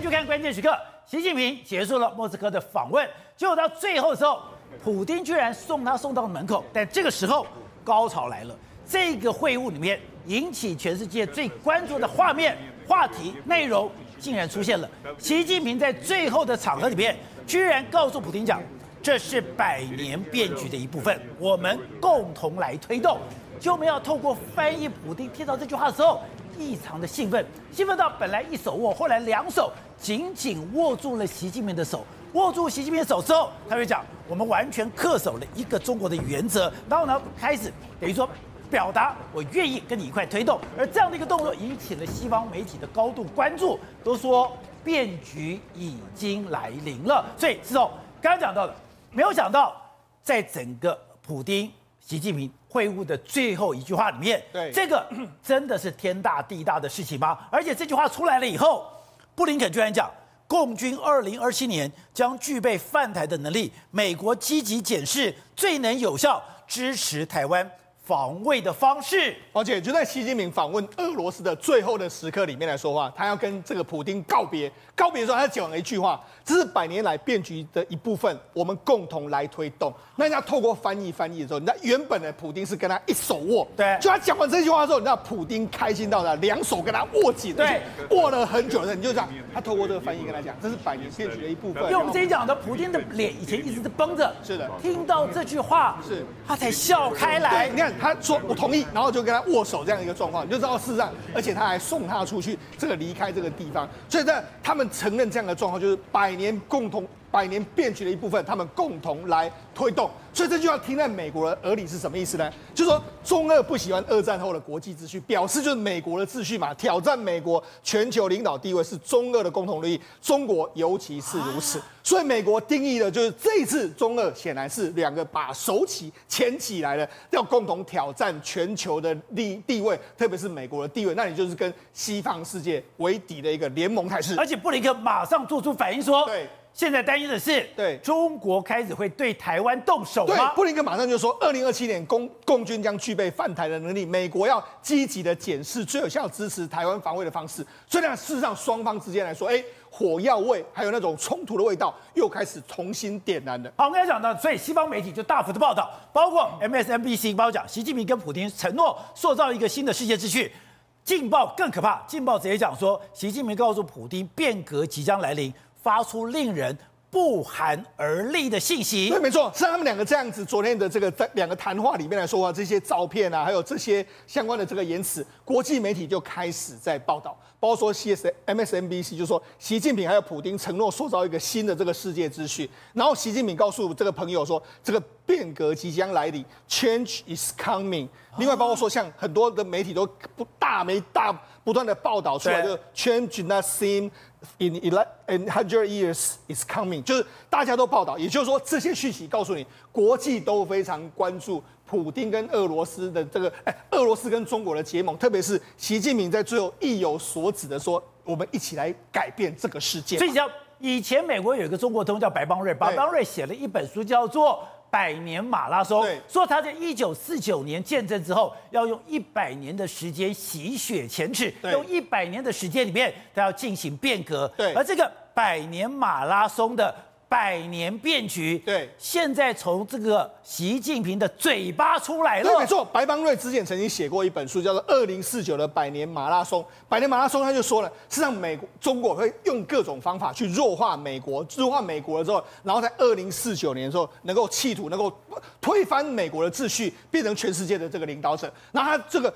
就看关键时刻。习近平结束了莫斯科的访问，结果到最后的时候，普丁居然送他送到了门口。但这个时候，高潮来了。这个会晤里面引起全世界最关注的画面、话题、内容，竟然出现了。习近平在最后的场合里面，居然告诉普丁讲：“这是百年变局的一部分，我们共同来推动。”就我们要透过翻译，普丁听到这句话的时候。异常的兴奋，兴奋到本来一手握，后来两手紧紧握住了习近平的手。握住习近平的手之后，他就讲：“我们完全恪守了一个中国的原则。”然后呢，开始等于说表达我愿意跟你一块推动。而这样的一个动作引起了西方媒体的高度关注，都说变局已经来临了。所以，是哦，刚刚讲到的，没有想到在整个普丁、习近平。会晤的最后一句话里面，对这个 真的是天大地大的事情吗？而且这句话出来了以后，布林肯居然讲，共军二零二七年将具备犯台的能力，美国积极检视最能有效支持台湾防卫的方式。而且就在习近平访问俄罗斯的最后的时刻里面来说话，他要跟这个普丁告别。告别的时候，他讲了一句话：“这是百年来变局的一部分，我们共同来推动。”那人家透过翻译翻译的时候，你知道原本的普丁是跟他一手握，对，就他讲完这句话之后，你知道普丁开心到了，两手跟他握紧，对，握了很久的。你就这样，他透过这个翻译跟他讲，这是百年变局的一部分。因为我们之前讲的，普丁的脸以前一直是绷着，是的，听到这句话，是，他才笑开来。你看，他说我同意，然后就跟他握手这样一个状况，你就知道事实上，而且他还送他出去，这个离开这个地方。所以在他们承认这样的状况。就是百年共同、百年变局的一部分，他们共同来推动。所以这句话听在美国的耳里是什么意思呢？就是说中俄不喜欢二战后的国际秩序，表示就是美国的秩序嘛，挑战美国全球领导地位是中俄的共同利益，中国尤其是如此。所以美国定义的就是这一次中俄显然是两个把手起牵起来了，要共同挑战全球的地地位，特别是美国的地位，那你就是跟西方世界为敌的一个联盟态势。而且布林肯马上做出反应说，对。现在担心的是，对中国开始会对台湾动手吗？对，布林肯马上就说，二零二七年共共军将具备犯台的能力，美国要积极的检视最有效支持台湾防卫的方式。所以呢，事实上双方之间来说，哎，火药味还有那种冲突的味道又开始重新点燃了。好，我们刚才讲到，所以西方媒体就大幅的报道，包括 MSNBC 包括讲，习近平跟普京承诺塑造一个新的世界秩序。劲爆更可怕，劲爆直接讲说，习近平告诉普丁，变革即将来临。发出令人不寒而栗的信息。对，没错，是他们两个这样子。昨天的这个在两个谈话里面来说啊，这些照片啊，还有这些相关的这个言辞，国际媒体就开始在报道。包括说 C S M S N B C 就说，习近平还有普京承诺塑造一个新的这个世界秩序。然后习近平告诉这个朋友说，这个变革即将来临，Change is coming。另外，包括说像很多的媒体都不大没大不断的报道出来，就 Change not seem in in hundred years is coming，就是大家都报道，也就是说这些讯息告诉你，国际都非常关注普丁跟俄罗斯的这个，哎，俄罗斯跟中国的结盟，特别是习近平在最后意有所指的说，我们一起来改变这个世界。所以讲，以前美国有一个中国通叫白邦瑞，白邦瑞写了一本书叫做。百年马拉松，说他在一九四九年见证之后，要用一百年的时间洗雪前耻，用一百年的时间里面，他要进行变革。对，而这个百年马拉松的。百年变局，对，现在从这个习近平的嘴巴出来了。对，没错，白邦瑞之前曾经写过一本书，叫做《二零四九的百年马拉松》。百年马拉松，他就说了，是让美国、中国会用各种方法去弱化美国，弱化美国了之后，然后在二零四九年的时候，能够企图能够推翻美国的秩序，变成全世界的这个领导者。那他这个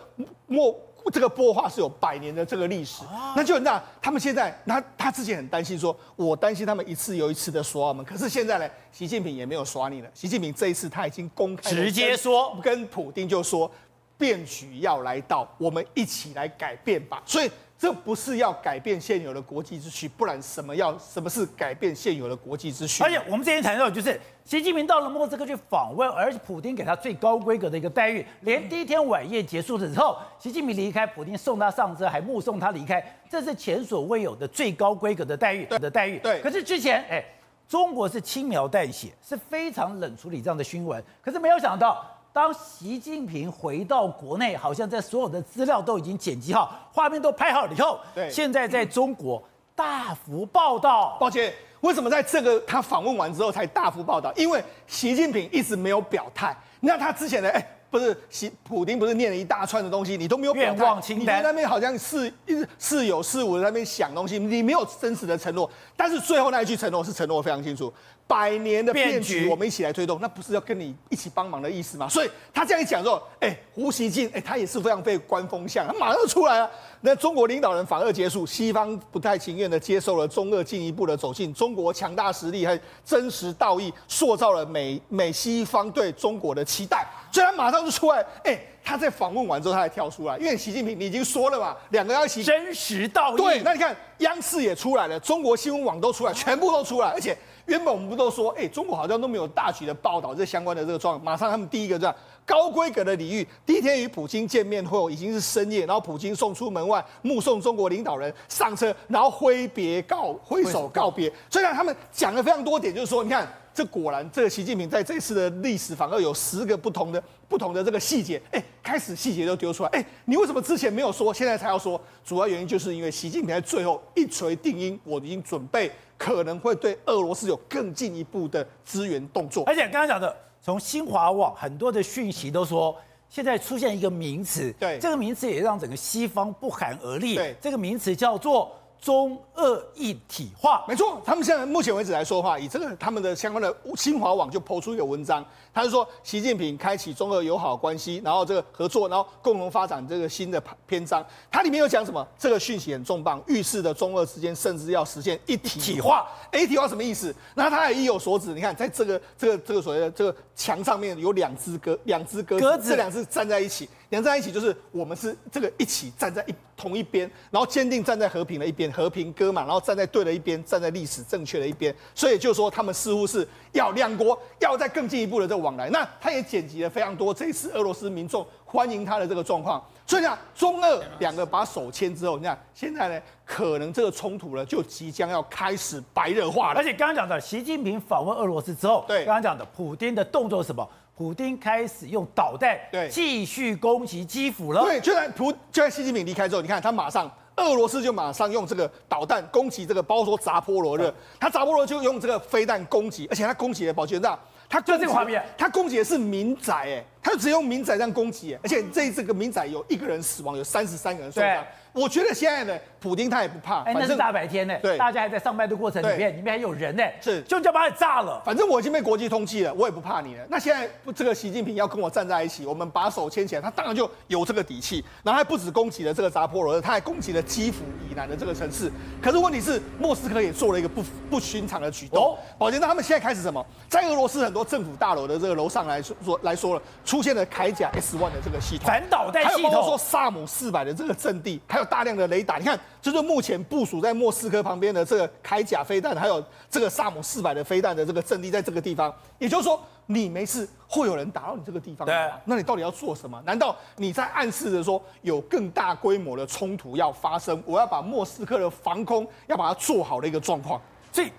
莫。这个波化是有百年的这个历史，那就那他们现在，那他之前很担心说，我担心他们一次又一次的耍我们，可是现在呢，习近平也没有耍你了，习近平这一次他已经公开直接说，跟普丁就说，变局要来到，我们一起来改变吧，所以。这不是要改变现有的国际秩序，不然什么要什么是改变现有的国际秩序？而且我们之前谈到，就是习近平到了莫斯科去访问，而且普京给他最高规格的一个待遇，连第一天晚宴结束的时候，习近平离开，普京送他上车，还目送他离开，这是前所未有的最高规格的待遇的待遇。对。可是之前，哎，中国是轻描淡写，是非常冷处理这样的新闻，可是没有想到。当习近平回到国内，好像在所有的资料都已经剪辑好，画面都拍好了以后，对，现在在中国大幅报道。抱歉，为什么在这个他访问完之后才大幅报道？因为习近平一直没有表态。你看他之前的哎。不是习普丁不是念了一大串的东西，你都没有愿望清单，你在那边好像是似有似无的在那边想东西，你没有真实的承诺。但是最后那一句承诺是承诺非常清楚，百年的骗局我们一起来推动，那不是要跟你一起帮忙的意思吗？所以他这样一讲之后，哎，胡锡进，哎，他也是非常被官风向，他马上就出来了。那中国领导人反俄结束，西方不太情愿的接受了中俄进一步的走近，中国强大实力和真实道义塑造了美美西方对中国的期待。所以他马上就出来，哎、欸，他在访问完之后，他才跳出来，因为习近平你已经说了嘛，两个要一起真实道义。对，那你看央视也出来了，中国新闻网都出来，全部都出来，而且原本我们不都说，哎、中国好像都没有大举的报道这相关的这个状况，马上他们第一个这样高规格的礼遇，第一天与普京见面后已经是深夜，然后普京送出门外，目送中国领导人上车，然后挥别告挥手告别，虽然他们讲了非常多点，就是说，你看。这果然，这个习近平在这次的历史反而有十个不同的不同的这个细节，哎，开始细节都丢出来，哎，你为什么之前没有说，现在才要说？主要原因就是因为习近平在最后一锤定音，我已经准备可能会对俄罗斯有更进一步的支援动作。而且刚刚讲的，从新华网很多的讯息都说，现在出现一个名词，对，这个名词也让整个西方不寒而栗，对，这个名词叫做。中俄一体化，没错。他们现在目前为止来说的话，以这个他们的相关的新华网就抛出一个文章，他就说习近平开启中俄友好关系，然后这个合作，然后共同发展这个新的篇章。它里面有讲什么？这个讯息很重磅，预示的中俄之间甚至要实现一体化。一体化什么意思？那他也意有所指。你看，在这个这个这个所谓的这个墙上面有两只鸽，两只鸽鸽子，这两只站在一起。连在一起就是我们是这个一起站在一同一边，然后坚定站在和平的一边，和平鸽嘛，然后站在对的一边，站在历史正确的一边。所以就是说，他们似乎是要两国要再更进一步的这个往来。那他也剪辑了非常多这一次俄罗斯民众欢迎他的这个状况。所以讲中俄两个把手牵之后，你看现在呢，可能这个冲突呢就即将要开始白热化了。而且刚刚讲的习近平访问俄罗斯之后，对，刚刚讲的普丁的动作是什么？普丁开始用导弹对。继续攻击基辅了。对，就在普就在习近平离开之后，你看他马上俄罗斯就马上用这个导弹攻击这个，包括说扎波罗热，他扎波罗就用这个飞弹攻击，而且他攻击的保全站，他就这个画面，他攻击的是民宅，哎，他就只用民宅这样攻击，而且这这个民宅有一个人死亡，有三十三个人受伤。我觉得现在呢普丁他也不怕，哎，那是大白天呢，对，大家还在上班的过程里面，里面还有人呢，是，就叫把你炸了。反正我已经被国际通缉了，我也不怕你了。那现在这个习近平要跟我站在一起，我们把手牵起来，他当然就有这个底气。然后还不止攻击了这个扎波罗热，他还攻击了基辅以南的这个城市。可是问题是，莫斯科也做了一个不不寻常的举动。宝杰，那他们现在开始什么？在俄罗斯很多政府大楼的这个楼上来说说来说了，出现了铠甲 S one 的这个系统，反导弹系统，还有包括说萨姆四百的这个阵地，还有大量的雷达。你看，这就是目前部署在莫斯科旁边的这个铠甲飞弹，还有这个萨姆四百的飞弹的这个阵地，在这个地方。也就是说，你没事，会有人打到你这个地方。对，那你到底要做什么？难道你在暗示着说有更大规模的冲突要发生？我要把莫斯科的防空要把它做好的一个状况。所以。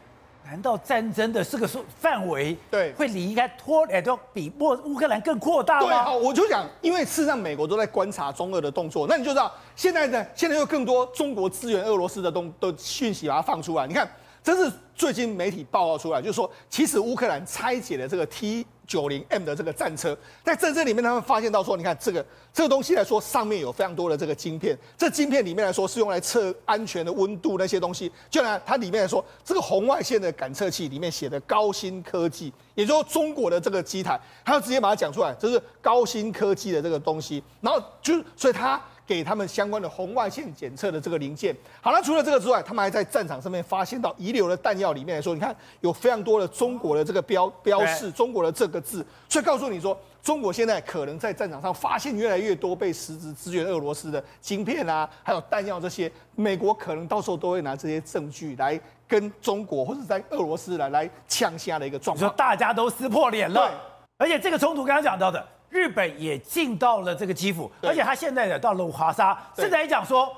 难道战争的这个说范围对会离开脱哎都比莫乌克兰更扩大吗？对，好，我就讲，因为事实上美国都在观察中俄的动作，那你就知道现在呢，现在又更多中国支援俄罗斯的东的讯息把它放出来。你看，这是最近媒体报道出来，就是说其实乌克兰拆解了这个 T。九零 M 的这个战车，在战车里面，他们发现到说，你看这个这个东西来说，上面有非常多的这个晶片。这晶片里面来说，是用来测安全的温度那些东西。就拿它里面来说，这个红外线的感测器里面写的高新科技，也就是说中国的这个机台，他要直接把它讲出来，这是高新科技的这个东西。然后就，所以它。给他们相关的红外线检测的这个零件。好了，除了这个之外，他们还在战场上面发现到遗留的弹药里面来说，你看有非常多的中国的这个标标示，中国的这个字，所以告诉你说，中国现在可能在战场上发现越来越多被实质支援俄罗斯的晶片啊，还有弹药这些，美国可能到时候都会拿这些证据来跟中国或者在俄罗斯来来呛下的一个状况。说大家都撕破脸了，而且这个冲突刚刚讲到的。日本也进到了这个基辅，而且他现在呢到了华沙，甚至还讲说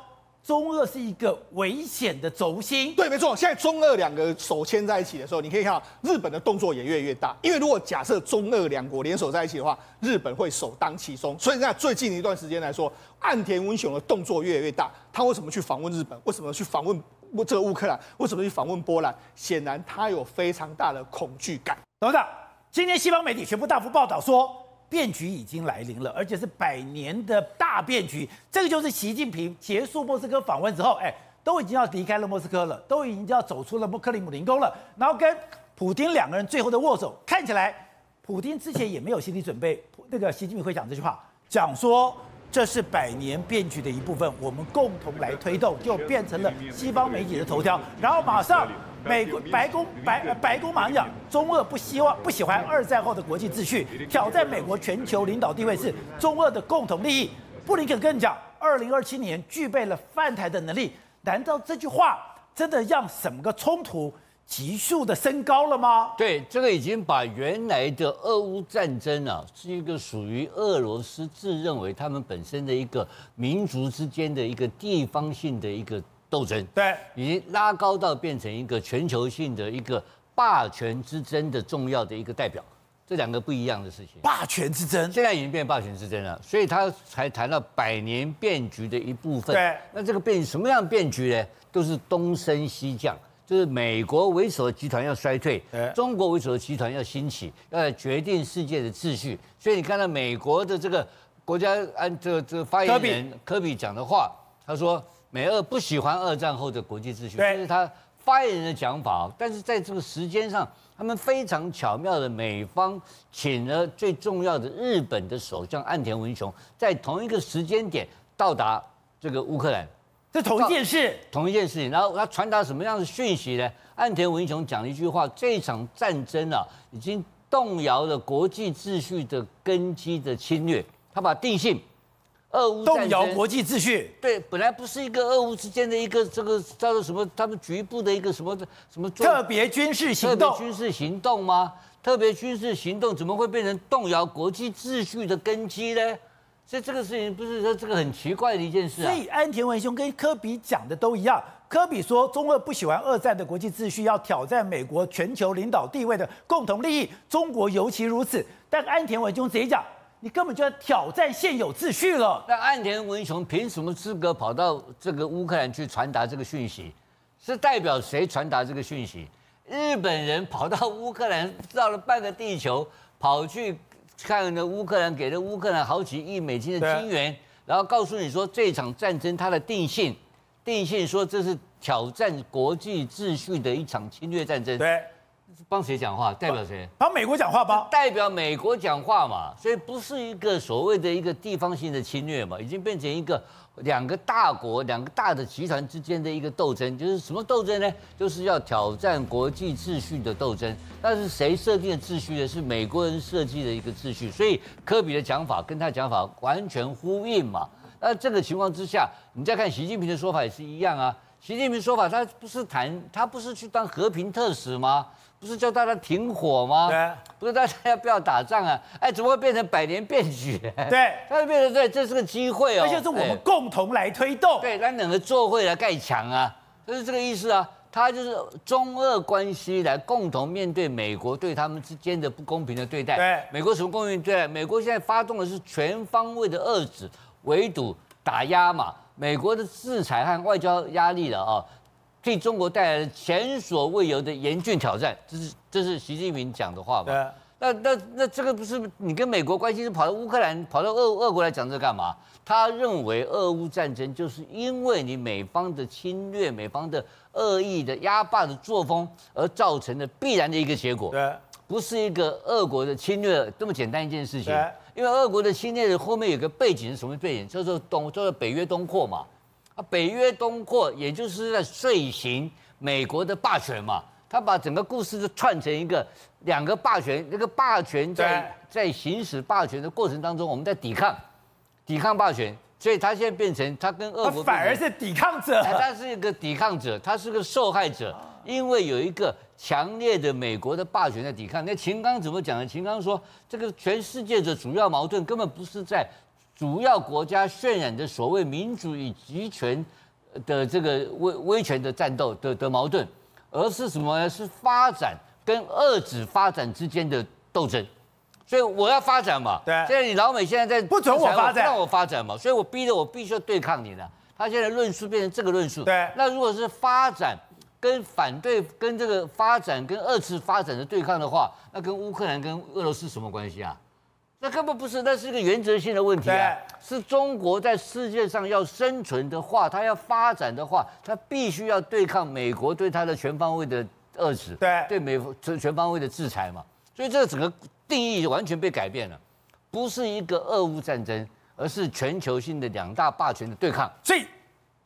中俄是一个危险的轴心。对，没错。现在中俄两个手牵在一起的时候，你可以看到日本的动作也越来越大。因为如果假设中俄两国联手在一起的话，日本会首当其冲。所以在最近一段时间来说，岸田文雄的动作越来越大。他为什么去访问日本？为什么去访问这个乌克兰，为什么去访问波兰？显然他有非常大的恐惧感。董事长，今天西方媒体全部大幅报道说，变局已经来临了，而且是百年的大变局。这个就是习近平结束莫斯科访问之后，哎，都已经要离开了莫斯科了，都已经要走出了克里姆林宫了，然后跟普京两个人最后的握手，看起来普京之前也没有心理准备，那个习近平会讲这句话，讲说。这是百年变局的一部分，我们共同来推动，就变成了西方媒体的头条。然后马上，美国白宫白白宫马上讲，中俄不希望不喜欢二战后的国际秩序，挑战美国全球领导地位是中俄的共同利益。布林肯跟你讲，二零二七年具备了犯台的能力，难道这句话真的让什么个冲突？急速的升高了吗？对，这个已经把原来的俄乌战争啊，是一个属于俄罗斯自认为他们本身的一个民族之间的一个地方性的一个斗争，对，已经拉高到变成一个全球性的一个霸权之争的重要的一个代表，这两个不一样的事情。霸权之争现在已经变霸权之争了，所以他才谈到百年变局的一部分。对，那这个变什么样的变局呢？都是东升西降。就是美国为首的集团要衰退，中国为首的集团要兴起，要决定世界的秩序。所以你看到美国的这个国家安这个这个发言人科比讲的话，他说美俄不喜欢二战后的国际秩序，这是他发言人的讲法。但是在这个时间上，他们非常巧妙的，美方请了最重要的日本的首相岸田文雄，在同一个时间点到达这个乌克兰。这同一件事，同一件事情。然后他传达什么样的讯息呢？岸田文雄讲了一句话：这场战争啊，已经动摇了国际秩序的根基的侵略。他把定性，俄乌动摇国际秩序。对，本来不是一个俄乌之间的一个这个叫做什么？他们局部的一个什么什么特别军事行动？特别军事行动吗？特别军事行动怎么会变成动摇国际秩序的根基呢？所以这个事情不是说这个很奇怪的一件事啊。所以安田文雄跟科比讲的都一样。科比说中俄不喜欢二战的国际秩序，要挑战美国全球领导地位的共同利益，中国尤其如此。但安田文雄直接讲，你根本就要挑战现有秩序了。那岸田文雄凭什么资格跑到这个乌克兰去传达这个讯息？是代表谁传达这个讯息？日本人跑到乌克兰绕了半个地球跑去。看了乌克兰给了乌克兰好几亿美金的金援，然后告诉你说这场战争它的定性，定性说这是挑战国际秩序的一场侵略战争。对，帮谁讲话？代表谁？帮美国讲话吧。代表美国讲话嘛，所以不是一个所谓的一个地方性的侵略嘛，已经变成一个。两个大国、两个大的集团之间的一个斗争，就是什么斗争呢？就是要挑战国际秩序的斗争。但是谁设定的秩序呢？是美国人设计的一个秩序。所以科比的讲法跟他讲法完全呼应嘛。那这个情况之下，你再看习近平的说法也是一样啊。习近平说法，他不是谈，他不是去当和平特使吗？不是叫大家停火吗？对，不是大家要不要打仗啊？哎，怎么会变成百年变局？对，它就变成对，这是个机会哦，而且是我们共同来推动。对，让两个作会来盖墙啊，就是这个意思啊。他就是中俄关系来共同面对美国对他们之间的不公平的对待。对，美国什么公平对待？美国现在发动的是全方位的遏制、围堵、打压嘛。美国的制裁和外交压力了啊。对中国带来了前所未有的严峻挑战，这是这是习近平讲的话吧？那那那这个不是你跟美国关系是跑到乌克兰、跑到俄俄国来讲这干嘛？他认为俄乌战争就是因为你美方的侵略、美方的恶意的压霸的作风而造成的必然的一个结果。对。不是一个俄国的侵略这么简单一件事情。因为俄国的侵略的后面有个背景是什么背景？叫做东，叫做北约东扩嘛。啊，北约东扩，也就是在遂行美国的霸权嘛。他把整个故事就串成一个两个霸权，那个霸权在在行使霸权的过程当中，我们在抵抗，抵抗霸权。所以他现在变成他跟俄国反而是抵抗者，他是一个抵抗者，他是个受害者，因为有一个强烈的美国的霸权在抵抗。那秦刚怎么讲呢？秦刚说，这个全世界的主要矛盾根本不是在。主要国家渲染的所谓民主与集权的这个威威权的战斗的的矛盾，而是什么呢？是发展跟遏制发展之间的斗争。所以我要发展嘛，对。现在你老美现在在不准我发展，让我发展嘛，所以我逼着我必须要对抗你了。他现在论述变成这个论述。对，那如果是发展跟反对跟这个发展跟二次发展的对抗的话，那跟乌克兰跟俄罗斯什么关系啊？那根本不是，那是一个原则性的问题啊！是中国在世界上要生存的话，它要发展的话，它必须要对抗美国对它的全方位的遏制，对，对美国全方位的制裁嘛。所以这个整个定义完全被改变了，不是一个俄乌战争，而是全球性的两大霸权的对抗。所以。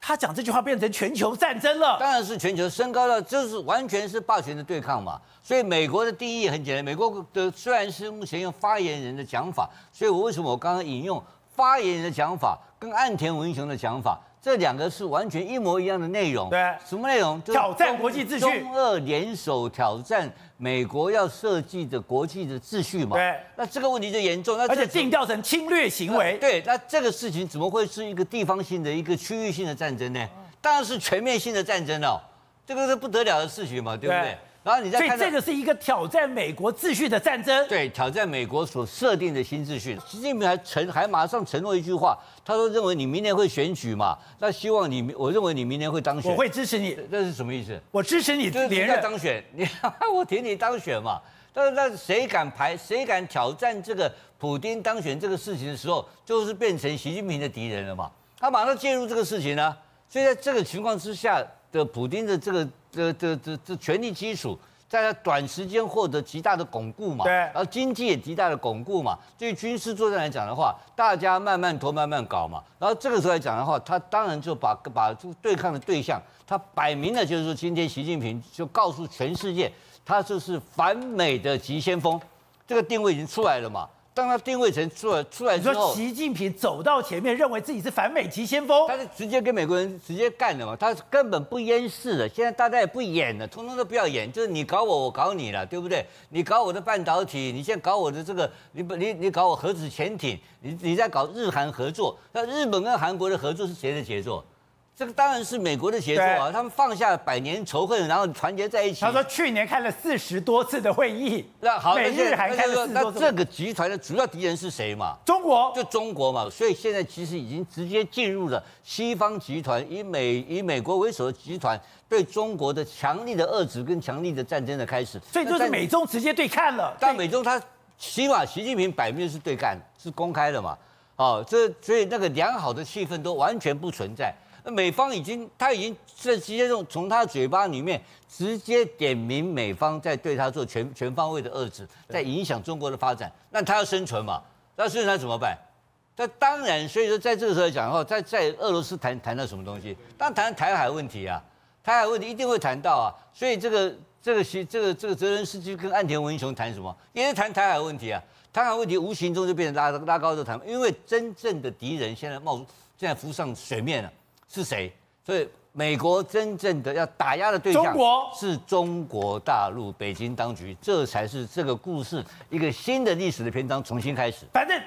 他讲这句话变成全球战争了，当然是全球升高了，就是完全是霸权的对抗嘛。所以美国的定义很简单，美国的虽然是目前用发言人的讲法，所以我为什么我刚刚引用发言人的讲法跟岸田文雄的讲法，这两个是完全一模一样的内容。对，什么内容？挑战国际秩序，中俄联手挑战美国要设计的国际的秩序嘛。对，那这个问题就严重，那而且定调成侵略行为。对，那这个事情怎么会是一个地方性的一个区域性的战争呢？当然是全面性的战争哦，这个是不得了的事情嘛，对不对？对然后你再看，所以这个是一个挑战美国秩序的战争。对，挑战美国所设定的新秩序。习近平还承还马上承诺一句话，他说认为你明年会选举嘛，那希望你，我认为你明年会当选，我会支持你。这是什么意思？我支持你连任当选，你 我挺你当选嘛。但是那谁敢排，谁敢挑战这个普京当选这个事情的时候，就是变成习近平的敌人了嘛。他马上介入这个事情呢。所以在这个情况之下的普京的这个这这这这权力基础，在他短时间获得极大的巩固嘛，对，然后经济也极大的巩固嘛。对于军事作战来讲的话，大家慢慢拖慢慢搞嘛。然后这个时候来讲的话，他当然就把把这个对抗的对象，他摆明了就是说，今天习近平就告诉全世界，他就是反美的急先锋，这个定位已经出来了嘛。当他定位成出来出来之后，习近平走到前面，认为自己是反美急先锋，他是直接跟美国人直接干的嘛，他根本不掩饰的。现在大家也不演了，通通都不要演，就是你搞我，我搞你了，对不对？你搞我的半导体，你现在搞我的这个，你不你你搞我核子潜艇，你你在搞日韩合作，那日本跟韩国的合作是谁的杰作？这个当然是美国的协作啊，他们放下百年仇恨，然后团结在一起。他说去年开了四十多次的会议，那好，美日韩开了。那这个集团的主要敌人是谁嘛？中国，就中国嘛。所以现在其实已经直接进入了西方集团，以美以美国为首的集团对中国的强力的遏制跟强力的战争的开始。所以就是美中直接对看了。但美中他起码习近平摆明是对干，是公开的嘛。哦，这所以那个良好的气氛都完全不存在。那美方已经，他已经这直接从从他嘴巴里面直接点名美方在对他做全全方位的遏制，在影响中国的发展。那他要生存嘛？那生存他怎么办？那当然，所以说在这个时候来讲的话，在在俄罗斯谈谈到什么东西？当然谈台海问题啊，台海问题一定会谈到啊。所以这个这个习这个这个泽连斯基跟岸田文雄谈什么？也是谈台海问题啊。台海问题无形中就变成拉拉高的谈，因为真正的敌人现在冒现在浮上水面了。是谁？所以美国真正的要打压的对象，中国是中国大陆北京当局，这才是这个故事一个新的历史的篇章重新开始。反正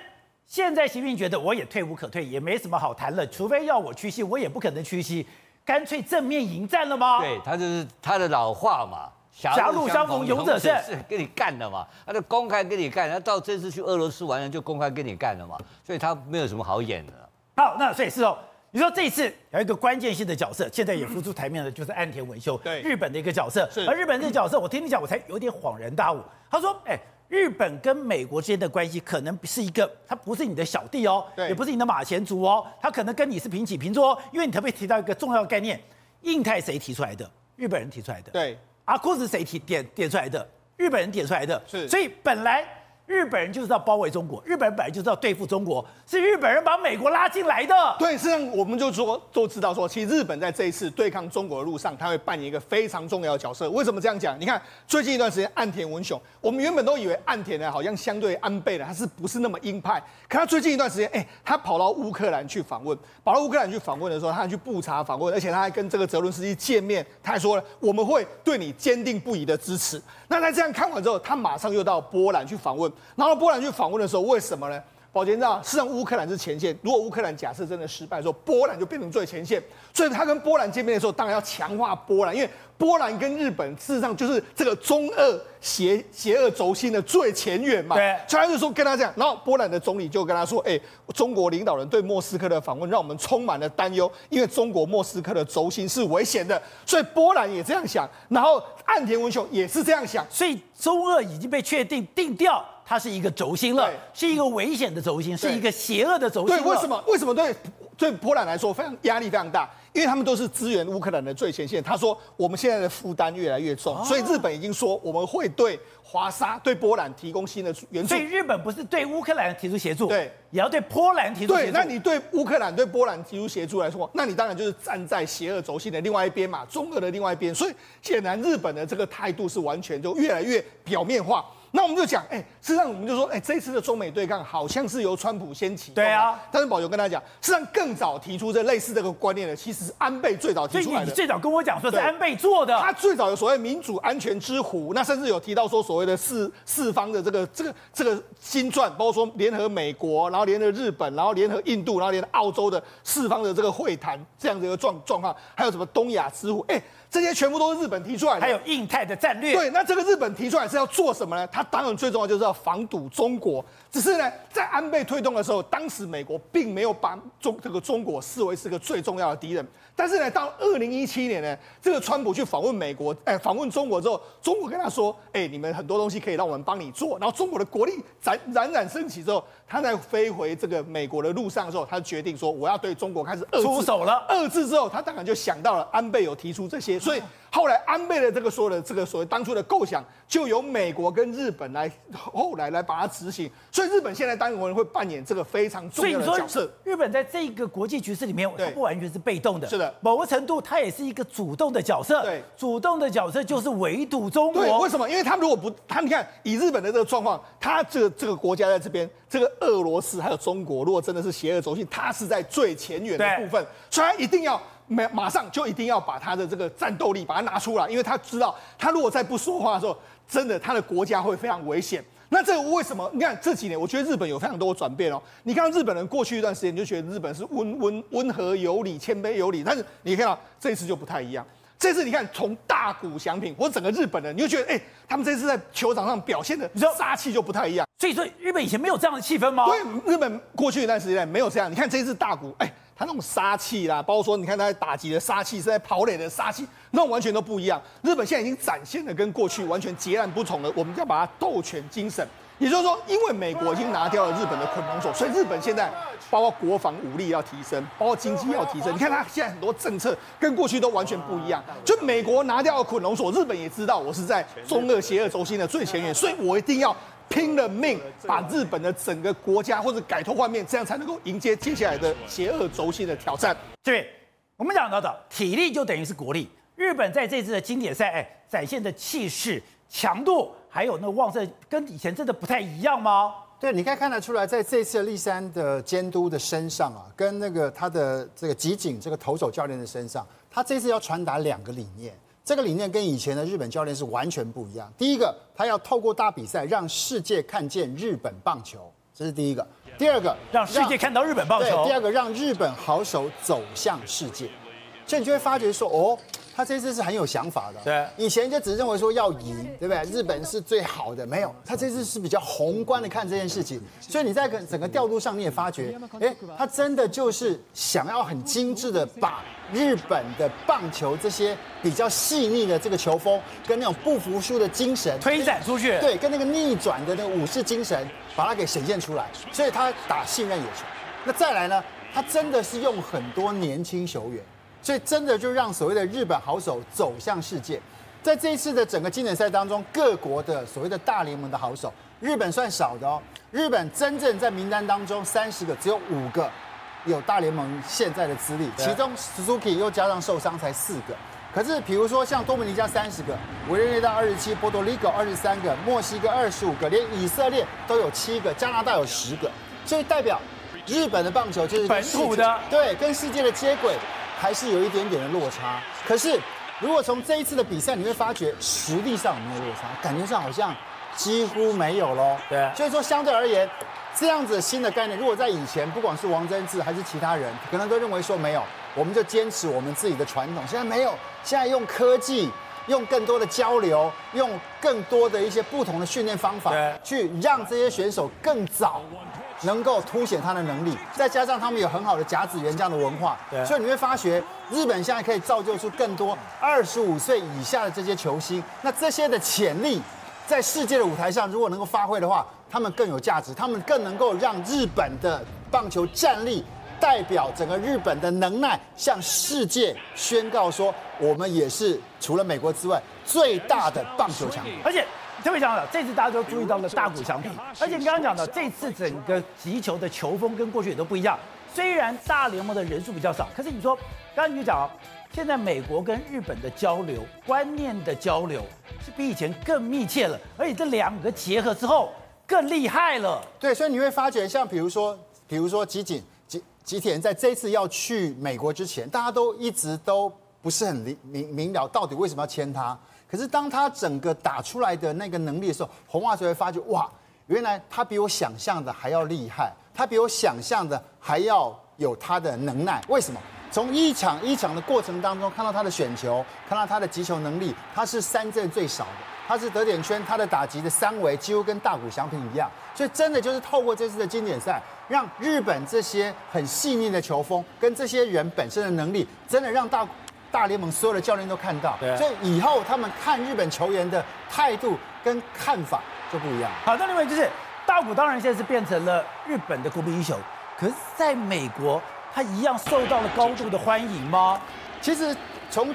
现在习近平觉得我也退无可退，也没什么好谈了，除非要我屈膝，我也不可能屈膝，干脆正面迎战了吗？对，他就是他的老话嘛，狭路相逢勇者胜，是跟你干的嘛，他就公开跟你干，他到这次去俄罗斯玩了就公开跟你干了嘛，所以他没有什么好演的。好，那所以是哦。你说这一次有一个关键性的角色，现在也浮出台面的，就是安田文雄，对日本的一个角色。而日本这个角色，我听你讲，我才有点恍然大悟。他说：“哎，日本跟美国之间的关系可能是一个，他不是你的小弟哦，也不是你的马前卒哦，他可能跟你是平起平坐哦。因为你特别提到一个重要概念，印太谁提出来的？日本人提出来的。对，阿库是谁提点点出来的？日本人点出来的。是，所以本来。”日本人就是要包围中国，日本人本来就是要对付中国，是日本人把美国拉进来的。对，实际上我们就说都知道说，其实日本在这一次对抗中国的路上，他会扮演一个非常重要的角色。为什么这样讲？你看最近一段时间，岸田文雄，我们原本都以为岸田呢好像相对安倍的，他是不是那么鹰派？可他最近一段时间，哎，他跑到乌克兰去访问，跑到乌克兰去访问的时候，他还去布查访问，而且他还跟这个泽伦斯基见面，他还说了我们会对你坚定不移的支持。那在这样看完之后，他马上又到波兰去访问，然后波兰去访问的时候，为什么呢？宝杰知道，事实上乌克兰是前线。如果乌克兰假设真的失败的时候，波兰就变成最前线。所以他跟波兰见面的时候，当然要强化波兰，因为波兰跟日本事实上就是这个中俄邪邪恶轴心的最前缘嘛。对，所以他就说跟他讲，然后波兰的总理就跟他说：“哎，中国领导人对莫斯科的访问让我们充满了担忧，因为中国莫斯科的轴心是危险的。”所以波兰也这样想，然后岸田文雄也是这样想，所以中俄已经被确定定调。它是一个轴心了，是一个危险的轴心，是一个邪恶的轴心。对，为什么？为什么对对波兰来说非常压力非常大？因为他们都是支援乌克兰的最前线。他说，我们现在的负担越来越重，所以日本已经说我们会对华沙、对波兰提供新的援助。所以日本不是对乌克兰提出协助，对，也要对波兰提出协助。对，那你对乌克兰、对波兰提出协助来说，那你当然就是站在邪恶轴心的另外一边嘛，中俄的另外一边。所以显然日本的这个态度是完全就越来越表面化。那我们就讲，哎，事实上我们就说，哎，这次的中美对抗好像是由川普先起。对啊，但是宝杰跟他讲，事实上更早提出这类似这个观念的，其实是安倍最早提出来的。你最早跟我讲说是安倍做的。他最早有所谓民主安全之壶，那甚至有提到说所谓的四四方的这个这个这个金砖，包括说联合美国，然后联合日本，然后联合印度，然后联合澳洲的四方的这个会谈这样的一个状状况，还有什么东亚之壶，哎。这些全部都是日本提出来的，还有印太的战略。对，那这个日本提出来是要做什么呢？他当然最重要就是要防堵中国。只是呢，在安倍推动的时候，当时美国并没有把中这个中国视为是个最重要的敌人。但是呢，到二零一七年呢，这个川普去访问美国，哎，访问中国之后，中国跟他说，哎，你们很多东西可以让我们帮你做。然后中国的国力冉冉冉升起之后，他在飞回这个美国的路上的时候，他决定说，我要对中国开始出手了。遏制之后，他当然就想到了安倍有提出这些，所以后来安倍的这个说的这个所谓当初的构想，就由美国跟日本来后来来把它执行。所以日本现在当然会扮演这个非常重要的角色。日本在这个国际局势里面，它不完全是被动的。是的。某个程度，它也是一个主动的角色。对，主动的角色就是围堵中国。对，为什么？因为他们如果不，他你看以日本的这个状况，他这个这个国家在这边，这个俄罗斯还有中国，如果真的是邪恶轴心，他是在最前沿的部分，所以他一定要马马上就一定要把他的这个战斗力把它拿出来，因为他知道，他如果再不说话的时候，真的他的国家会非常危险。那这个为什么？你看这几年，我觉得日本有非常多的转变哦。你看日本人过去一段时间，你就觉得日本是温温温和有礼、谦卑有礼，但是你看到这一次就不太一样。这次你看从大谷翔平或整个日本人，你就觉得哎，他们这次在球场上表现的，你知道杀气就不太一样。所以说日本以前没有这样的气氛吗？对，日本过去一段时间没有这样。你看这次大谷，哎。他那种杀气啦，包括说，你看他在打击的杀气，是在跑垒的杀气，那种完全都不一样。日本现在已经展现的跟过去完全截然不同了。我们要把它斗权精神，也就是说，因为美国已经拿掉了日本的捆绑索，所以日本现在包括国防武力要提升，包括经济要提升。你看他现在很多政策跟过去都完全不一样。就美国拿掉了捆绑索，日本也知道我是在中俄邪恶轴心的最前沿，所以我一定要。拼了命把日本的整个国家或者改头换面，这样才能够迎接接下来的邪恶轴心的挑战。对，我们讲到的体力就等于是国力。日本在这次的经典赛，哎，展现的气势、强度，还有那个旺盛，跟以前真的不太一样吗？对，你可以看得出来，在这次立山的监督的身上啊，跟那个他的这个集锦这个投手教练的身上，他这次要传达两个理念。这个理念跟以前的日本教练是完全不一样。第一个，他要透过大比赛让世界看见日本棒球，这是第一个。第二个，让世界看到日本棒球。第二个，让日本好手走向世界。所以你就会发觉说，哦。他这次是很有想法的，对，以前就只认为说要赢，对不对？日本是最好的，没有，他这次是比较宏观的看这件事情，所以你在整个调度上你也发觉，哎，他真的就是想要很精致的把日本的棒球这些比较细腻的这个球风，跟那种不服输的精神推展出去，对，跟那个逆转的那个武士精神，把它给显现出来，所以他打信任野球。那再来呢，他真的是用很多年轻球员。所以真的就让所谓的日本好手走向世界，在这一次的整个经典赛当中，各国的所谓的大联盟的好手，日本算少的哦。日本真正在名单当中三十个，只有五个有大联盟现在的资历，其中 Suzuki 又加上受伤才四个。可是比如说像多米尼加三十个，委内瑞拉二十七，波多黎各二十三个，墨西哥二十五个，连以色列都有七个，加拿大有十个。所以代表日本的棒球就是本土的，对，跟世界的接轨。还是有一点点的落差，可是如果从这一次的比赛，你会发觉实力上有没有落差？感觉上好像几乎没有喽。对，所以说相对而言，这样子新的概念，如果在以前，不管是王贞治还是其他人，可能都认为说没有，我们就坚持我们自己的传统。现在没有，现在用科技，用更多的交流，用更多的一些不同的训练方法，去让这些选手更早能够凸显他的能力。再加上他们有很好的甲子园这样的文化，所以你会发觉，日本现在可以造就出更多二十五岁以下的这些球星。那这些的潜力，在世界的舞台上，如果能够发挥的话，他们更有价值，他们更能够让日本的棒球战力代表整个日本的能耐，向世界宣告说，我们也是除了美国之外最大的棒球强队。而且特别讲了，这次大家都注意到了大谷翔平，而且你刚刚讲的这次整个击球的球风跟过去也都不一样。虽然大联盟的人数比较少，可是你说刚刚你就讲，现在美国跟日本的交流、观念的交流是比以前更密切了，而且这两个结合之后。更厉害了，对，所以你会发觉，像比如说，比如说吉井吉吉田在这次要去美国之前，大家都一直都不是很明明明了，到底为什么要签他？可是当他整个打出来的那个能力的时候，红袜就会发觉，哇，原来他比我想象的还要厉害，他比我想象的还要有他的能耐。为什么？从一场一场的过程当中，看到他的选球，看到他的击球能力，他是三振最少的。他是得点圈，他的打击的三围几乎跟大谷翔平一样，所以真的就是透过这次的经典赛，让日本这些很细腻的球风跟这些人本身的能力，真的让大大联盟所有的教练都看到。对，所以以后他们看日本球员的态度跟看法就不一样。好，那另外就是大谷当然现在是变成了日本的国民英雄，可是在美国他一样受到了高度的欢迎吗？其实从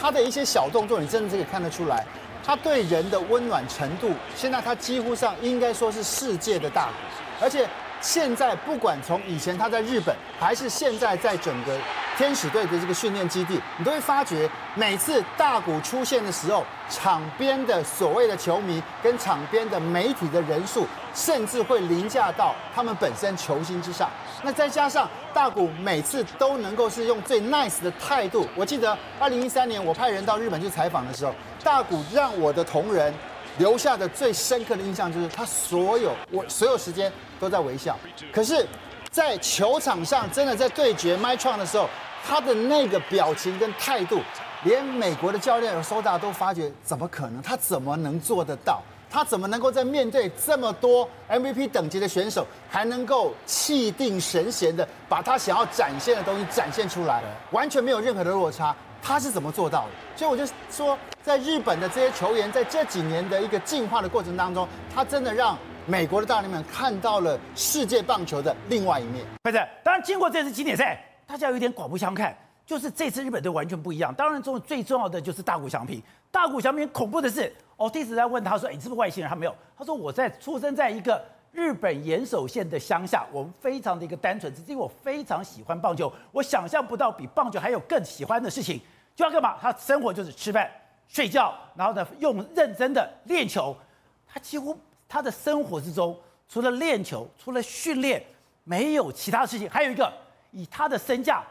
他的一些小动作，你真的是可以看得出来。他对人的温暖程度，现在他几乎上应该说是世界的大谷，而且现在不管从以前他在日本，还是现在在整个天使队的这个训练基地，你都会发觉，每次大谷出现的时候，场边的所谓的球迷跟场边的媒体的人数，甚至会凌驾到他们本身球星之上。那再加上大谷每次都能够是用最 nice 的态度，我记得二零一三年我派人到日本去采访的时候。大谷让我的同仁留下的最深刻的印象就是他所有我所有时间都在微笑，可是，在球场上真的在对决 Mike Trout 的时候，他的那个表情跟态度，连美国的教练和 Soda 都发觉怎么可能？他怎么能做得到？他怎么能够在面对这么多 MVP 等级的选手，还能够气定神闲的把他想要展现的东西展现出来，完全没有任何的落差？他是怎么做到的？所以我就说，在日本的这些球员，在这几年的一个进化的过程当中，他真的让美国的大联盟看到了世界棒球的另外一面。不是，当然经过这次经典赛，大家有点刮目相看，就是这次日本队完全不一样。当然中最重要的就是大谷翔平。大谷翔平恐怖的是，哦，第一次在问他说：“哎，你是不是外星人？”他没有，他说：“我在出生在一个日本岩手县的乡下，我们非常的一个单纯，只是因为我非常喜欢棒球，我想象不到比棒球还有更喜欢的事情。”就要干嘛？他生活就是吃饭、睡觉，然后呢，用认真的练球。他几乎他的生活之中，除了练球，除了训练，没有其他事情。还有一个，以他的身价，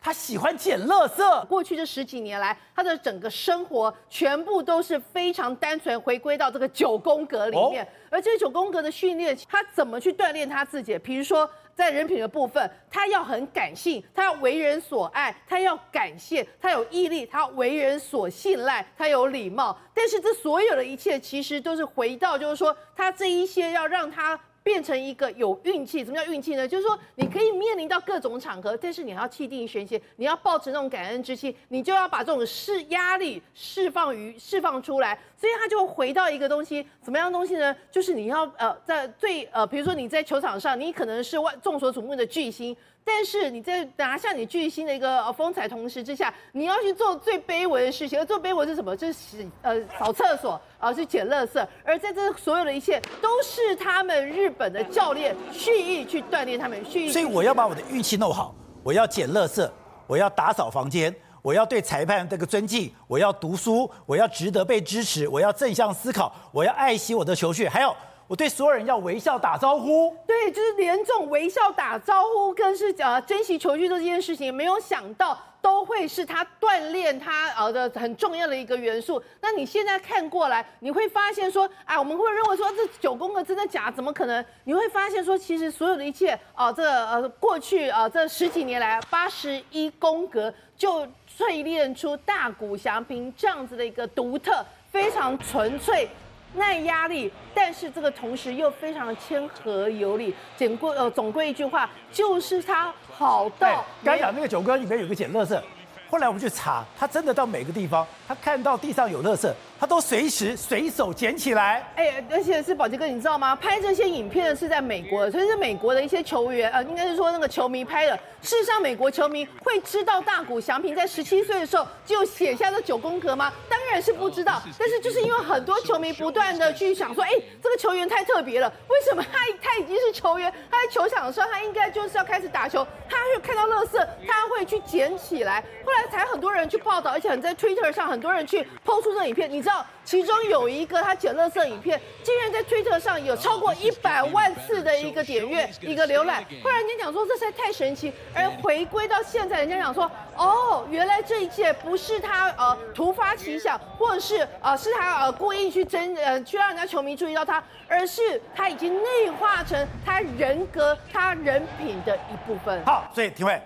他喜欢捡垃圾。过去这十几年来，他的整个生活全部都是非常单纯，回归到这个九宫格里面。哦、而这九宫格的训练，他怎么去锻炼他自己？比如说。在人品的部分，他要很感性，他要为人所爱，他要感谢，他有毅力，他为人所信赖，他有礼貌。但是这所有的一切，其实都是回到，就是说，他这一些要让他。变成一个有运气，什么叫运气呢？就是说你可以面临到各种场合，但是你还要气定神闲，你要抱持那种感恩之心，你就要把这种释压力释放于释放出来，所以他就回到一个东西，什么样东西呢？就是你要呃在最呃，比如说你在球场上，你可能是万众所瞩目的巨星。但是你在拿下你巨星的一个风采同时之下，你要去做最卑微的事情，而做卑微是什么？就是呃扫厕所啊，去捡垃圾。而在这所有的一切，都是他们日本的教练蓄意去锻炼他们，蓄意。所以我要把我的运气弄好，我要捡垃圾，我要打扫房间，我要对裁判这个尊敬，我要读书，我要值得被支持，我要正向思考，我要爱惜我的球序，还有。我对所有人要微笑打招呼，对，就是连这种微笑打招呼，更是呃珍惜球具的这件事情，没有想到都会是他锻炼他呃的很重要的一个元素。那你现在看过来，你会发现说，啊，我们会认为说这九宫格真的假？怎么可能？你会发现说，其实所有的一切啊，这呃过去啊这十几年来八十一宫格就淬炼出大谷翔平这样子的一个独特、非常纯粹。耐压力，但是这个同时又非常的谦和有礼。简归呃，总归一句话，就是他好到。刚讲那个九哥里面有个捡垃圾，后来我们去查，他真的到每个地方，他看到地上有垃圾。他都随时随手捡起来，哎，而且是宝杰哥，你知道吗？拍这些影片的是在美国的，所以是美国的一些球员，呃，应该是说那个球迷拍的。事实上，美国球迷会知道大谷翔平在十七岁的时候就写下这九宫格吗？当然是不知道。但是就是因为很多球迷不断的去想说，哎，这个球员太特别了，为什么他他已经是球员，他在球场的时候他应该就是要开始打球，他会看到乐色，他会去捡起来。后来才很多人去报道，而且很在 Twitter 上很多人去 PO 出这个影片，你知道？其中有一个他捡垃圾影片，竟然在推特上有超过一百万次的一个点阅、一个浏览。忽然间讲说这实在太神奇，而回归到现在，人家讲说，哦，原来这一切不是他呃突发奇想，或者是呃是他呃故意去争呃去让人家球迷注意到他，而是他已经内化成他人格、他人品的一部分。好，所以廷辉，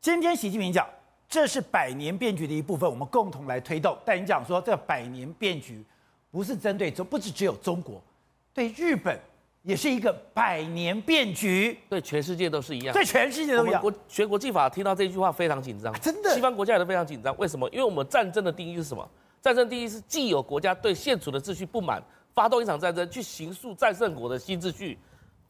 今天习近平讲。这是百年变局的一部分，我们共同来推动。但你讲说，这百年变局不是针对中，不是只有中国，对日本也是一个百年变局，对全世界都是一样，对全世界都一样。国学国际法听到这句话非常紧张，啊，真的，西方国家也都非常紧张。为什么？因为我们战争的定义是什么？战争定义是既有国家对现处的秩序不满，发动一场战争去形塑战胜国的新秩序。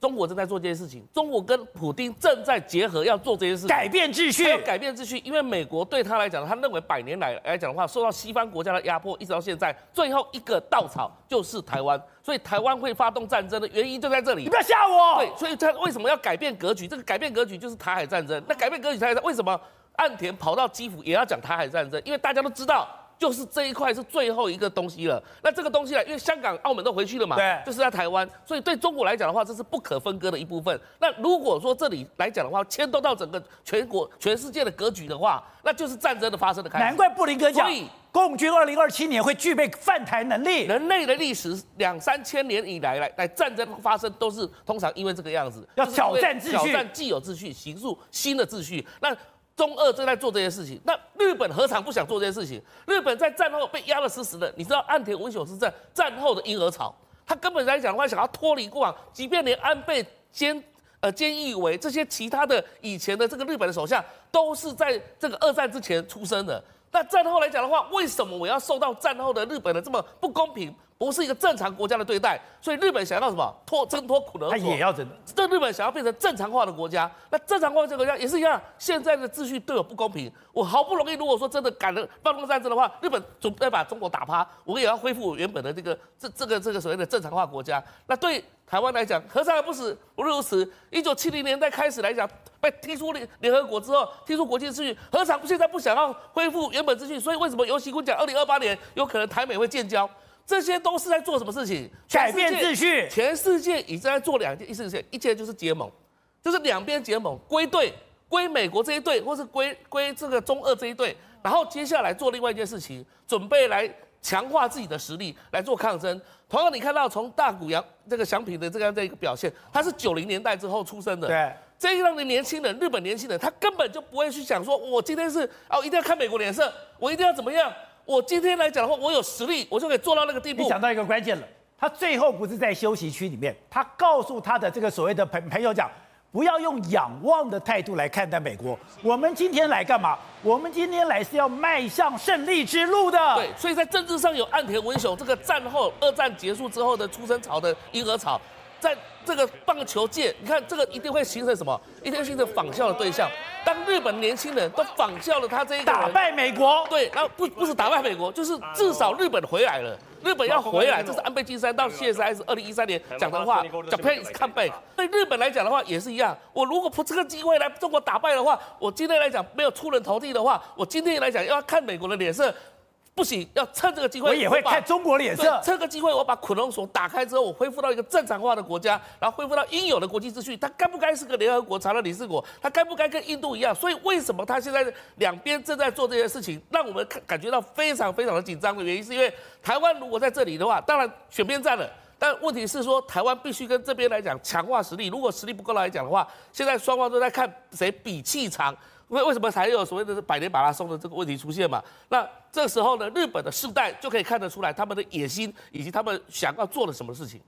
中国正在做这些事情，中国跟普京正在结合，要做这些事情，改变秩序，要改变秩序。因为美国对他来讲，他认为百年来来讲的话，受到西方国家的压迫，一直到现在，最后一个稻草就是台湾，所以台湾会发动战争的原因就在这里。你不要吓我。对，所以他为什么要改变格局？这个改变格局就是台海战争。那改变格局，台海战争为什么岸田跑到基辅也要讲台海战争？因为大家都知道。就是这一块是最后一个东西了。那这个东西呢，因为香港、澳门都回去了嘛，对，就是在台湾，所以对中国来讲的话，这是不可分割的一部分。那如果说这里来讲的话，牵动到整个全国、全世界的格局的话，那就是战争的发生的开始。难怪布林哥讲，共军二零二七年会具备犯台能力。人类的历史两三千年以来，来来战争发生都是通常因为这个样子，要挑战秩序，挑战既有秩序，形塑新的秩序。那中俄正在做这些事情，那日本何尝不想做这些事情？日本在战后被压得死死的，你知道岸田文雄是在战后的婴儿潮，他根本来讲的话，想要脱离过往，即便连安倍兼呃菅义伟这些其他的以前的这个日本的首相，都是在这个二战之前出生的。那战后来讲的话，为什么我要受到战后的日本的这么不公平？不是一个正常国家的对待，所以日本想要什么脱挣脱苦的，他也要挣。这日本想要变成正常化的国家，那正常化的这个国家也是一样。现在的秩序对我不公平，我好不容易如果说真的赶了发动战争的话，日本准备把中国打趴，我也要恢复我原本的这个这这个这个所谓的正常化国家。那对台湾来讲，何尝不是不如此？一九七零年代开始来讲，被踢出联联合国之后，踢出国际秩序，何尝现在不想要恢复原本秩序？所以为什么尤其坤讲二零二八年有可能台美会建交？这些都是在做什么事情？改变秩序。全世界已经在做两件事情，一件就是结盟，就是两边结盟归队，归美国这一队，或是归归这个中俄这一队。然后接下来做另外一件事情，准备来强化自己的实力来做抗争。同样，你看到从大谷洋这个祥平的这样的一个表现，他是九零年代之后出生的。对，这一样的年轻人，日本年轻人，他根本就不会去想说，我今天是哦，一定要看美国脸色，我一定要怎么样。我今天来讲的话，我有实力，我就可以做到那个地步。你讲到一个关键了，他最后不是在休息区里面，他告诉他的这个所谓的朋朋友讲，不要用仰望的态度来看待美国。我们今天来干嘛？我们今天来是要迈向胜利之路的。对，所以在政治上有岸田文雄这个战后二战结束之后的出生潮的婴儿潮，在这个棒球界，你看这个一定会形成什么？一定会形成仿效的对象。当日本年轻人都仿效了他这一个打败美国，对，然后不不是打败美国，就是至少日本回来了，日本要回来，这是安倍晋三到谢山是二零一三年讲的话，Japan is come back。对日本来讲的话也是一样，我如果不这个机会来中国打败的话，我今天来讲没有出人头地的话，我今天来讲要看美国的脸色，不行，要趁这个机会，我也会看中国脸色。趁个机会，我把捆龙锁打开之后，我恢复到一个正常化的国家，然后恢复到应有的国际秩序。它该不该是个联合国常任理事国？它该不该跟印度一样？所以为什么他现在两边正在做这些事情，让我们感感觉到非常非常的紧张的原因，是因为台湾如果在这里的话，当然选边站了。但问题是说，台湾必须跟这边来讲强化实力。如果实力不够来讲的话，现在双方都在看谁比气长。为为什么才有所谓的百年马拉松的这个问题出现嘛？那这时候呢，日本的世代就可以看得出来他们的野心以及他们想要做的什么事情。